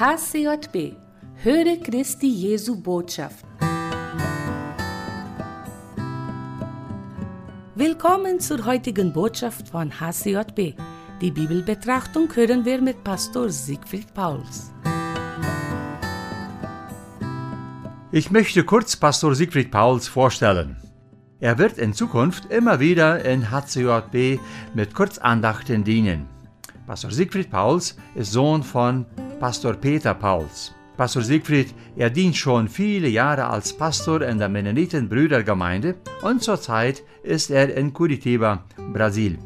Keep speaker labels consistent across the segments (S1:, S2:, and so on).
S1: HCJB Höre Christi Jesu Botschaft. Willkommen zur heutigen Botschaft von HCJB. Die Bibelbetrachtung hören wir mit Pastor Siegfried Pauls.
S2: Ich möchte kurz Pastor Siegfried Pauls vorstellen. Er wird in Zukunft immer wieder in HCJB mit Kurzandachten dienen. Pastor Siegfried Pauls ist Sohn von Pastor Peter Pauls. Pastor Siegfried, er dient schon viele Jahre als Pastor in der Mennoniten-Brüdergemeinde und zurzeit ist er in Curitiba, Brasil.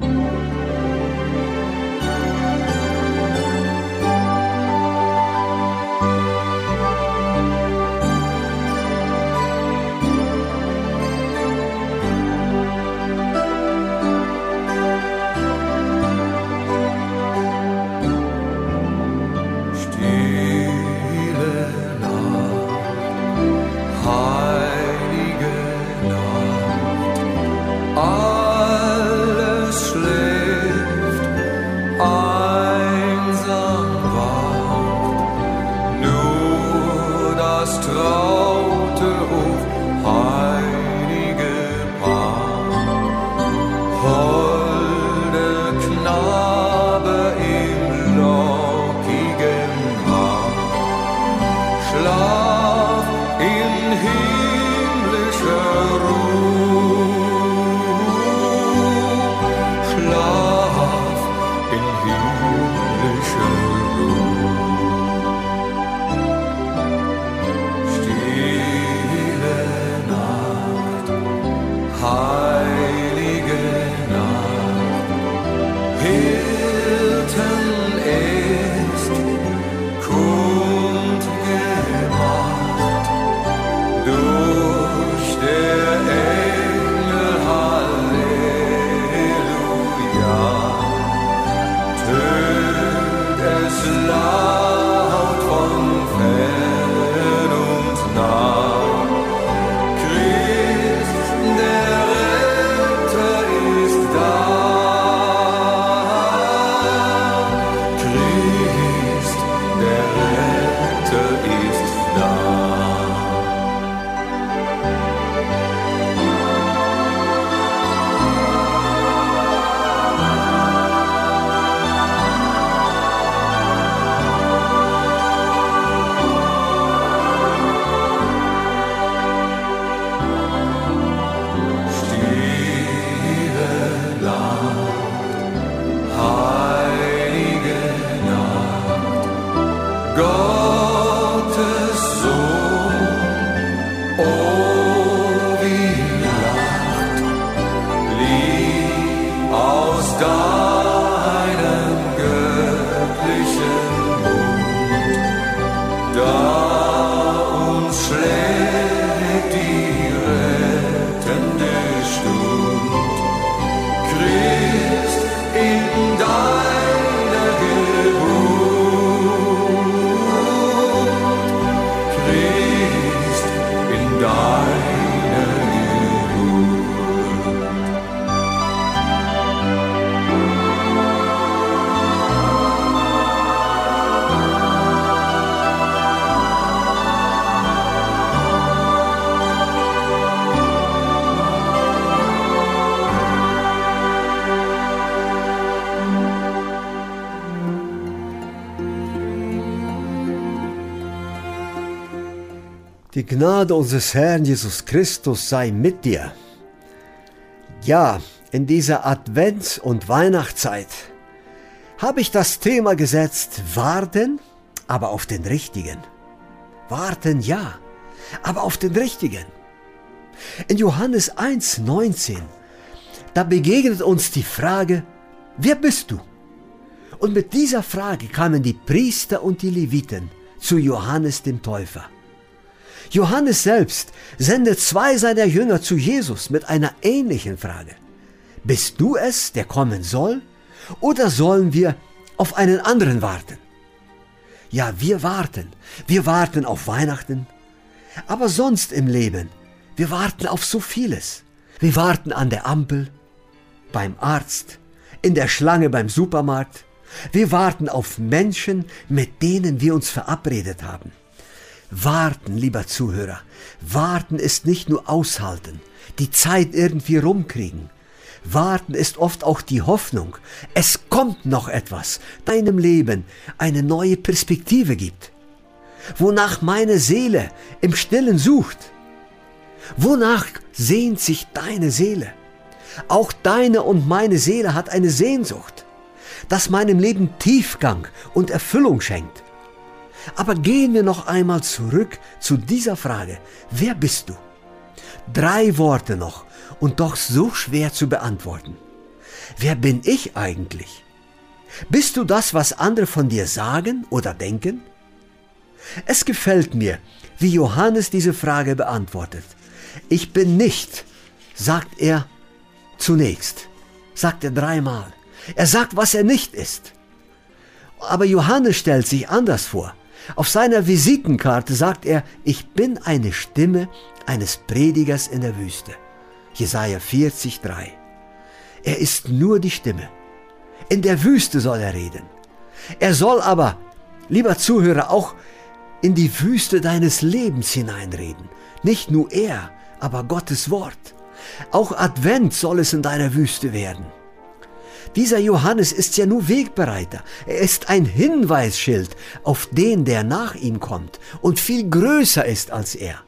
S3: Die Gnade unseres Herrn Jesus Christus sei mit dir. Ja, in dieser Advents- und Weihnachtszeit habe ich das Thema gesetzt, warten, aber auf den Richtigen. Warten ja, aber auf den Richtigen. In Johannes 1,19, da begegnet uns die Frage, wer bist du? Und mit dieser Frage kamen die Priester und die Leviten zu Johannes dem Täufer. Johannes selbst sendet zwei seiner Jünger zu Jesus mit einer ähnlichen Frage. Bist du es, der kommen soll? Oder sollen wir auf einen anderen warten? Ja, wir warten. Wir warten auf Weihnachten. Aber sonst im Leben, wir warten auf so vieles. Wir warten an der Ampel, beim Arzt, in der Schlange beim Supermarkt Wir warten auf Menschen, mit denen wir uns verabredet haben. Warten, lieber Zuhörer, warten ist nicht nur aushalten, die Zeit irgendwie rumkriegen. Warten ist oft auch die Hoffnung, es kommt noch etwas, deinem Leben eine neue Perspektive gibt. Wonach meine Seele im Stillen sucht. Wonach sehnt sich deine Seele? Auch deine und meine Seele hat eine Sehnsucht, das meinem Leben Tiefgang und Erfüllung schenkt. Aber gehen wir noch einmal zurück zu dieser Frage. Wer bist du? Drei Worte noch und doch so schwer zu beantworten. Wer bin ich eigentlich? Bist du das, was andere von dir sagen oder denken? Es gefällt mir, wie Johannes diese Frage beantwortet. Ich bin nicht, sagt er zunächst, sagt er dreimal. Er sagt, was er nicht ist. Aber Johannes stellt sich anders vor. Auf seiner Visitenkarte sagt er, ich bin eine Stimme eines Predigers in der Wüste. Jesaja 40, 3. Er ist nur die Stimme. In der Wüste soll er reden. Er soll aber, lieber Zuhörer, auch in die Wüste deines Lebens hineinreden. Nicht nur er, aber Gottes Wort. Auch Advent soll es in deiner Wüste werden. Dieser Johannes ist ja nur Wegbereiter. Er ist ein Hinweisschild auf den, der nach ihm kommt und viel größer ist als er.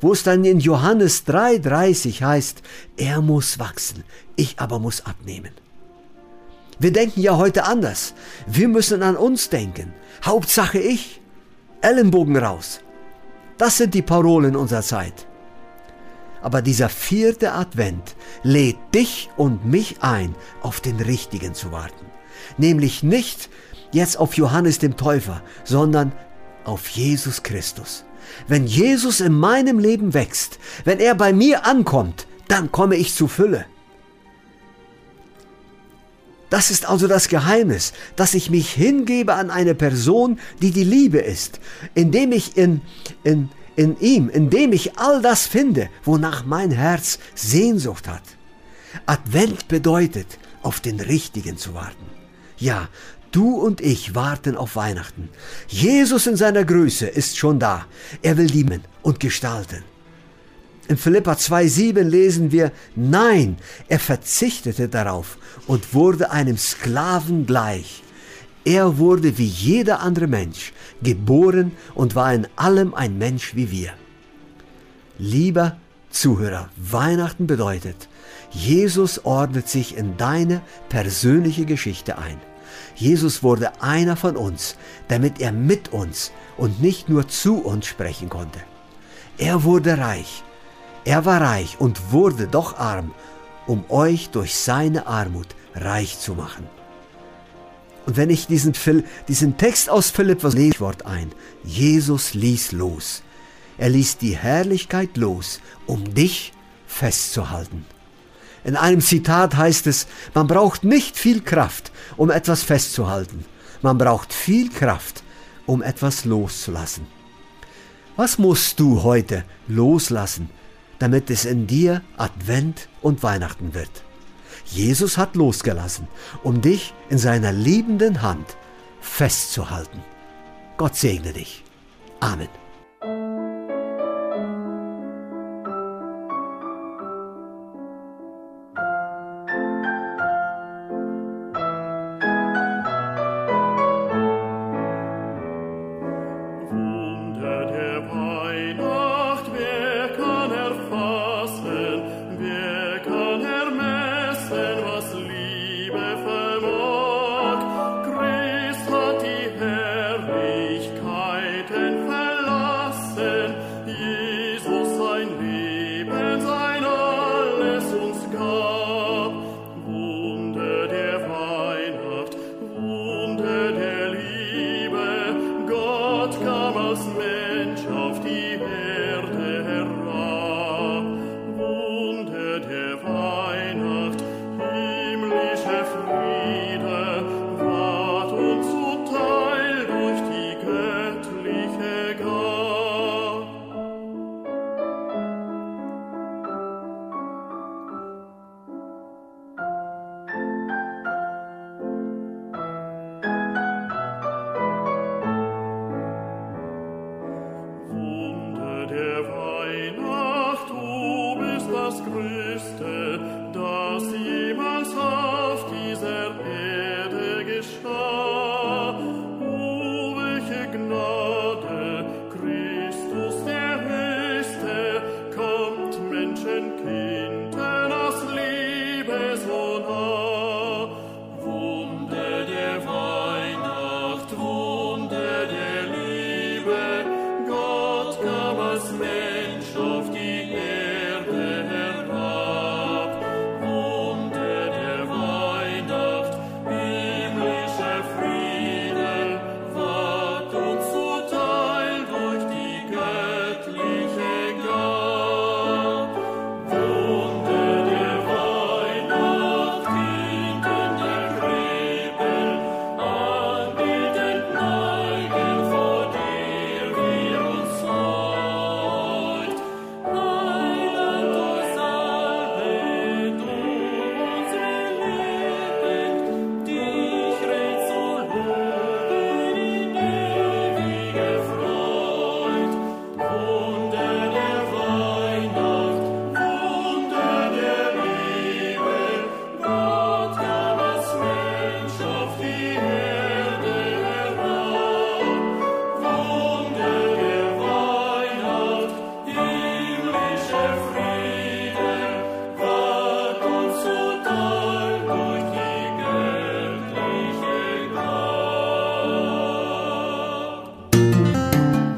S3: Wo es dann in Johannes 3,30 heißt, er muss wachsen, ich aber muss abnehmen. Wir denken ja heute anders. Wir müssen an uns denken. Hauptsache ich. Ellenbogen raus. Das sind die Parolen unserer Zeit. Aber dieser vierte Advent lädt dich und mich ein, auf den Richtigen zu warten. Nämlich nicht jetzt auf Johannes dem Täufer, sondern auf Jesus Christus. Wenn Jesus in meinem Leben wächst, wenn er bei mir ankommt, dann komme ich zu Fülle. Das ist also das Geheimnis, dass ich mich hingebe an eine Person, die die Liebe ist, indem ich in, in, in ihm, indem ich all das finde, wonach mein Herz Sehnsucht hat. Advent bedeutet, auf den Richtigen zu warten. Ja, du und ich warten auf Weihnachten. Jesus in seiner Größe ist schon da. Er will lieben und gestalten. In Philippa 2,7 lesen wir, nein, er verzichtete darauf und wurde einem Sklaven gleich. Er wurde wie jeder andere Mensch, geboren und war in allem ein Mensch wie wir. Lieber Zuhörer, Weihnachten bedeutet, Jesus ordnet sich in deine persönliche Geschichte ein. Jesus wurde einer von uns, damit er mit uns und nicht nur zu uns sprechen konnte. Er wurde reich. Er war reich und wurde doch arm, um euch durch seine Armut reich zu machen. Und wenn ich diesen, diesen Text aus Philippus lese, Wort ein. Jesus ließ los. Er ließ die Herrlichkeit los, um dich festzuhalten. In einem Zitat heißt es, man braucht nicht viel Kraft, um etwas festzuhalten. Man braucht viel Kraft, um etwas loszulassen. Was musst du heute loslassen, damit es in dir Advent und Weihnachten wird? Jesus hat losgelassen, um dich in seiner liebenden Hand festzuhalten. Gott segne dich. Amen.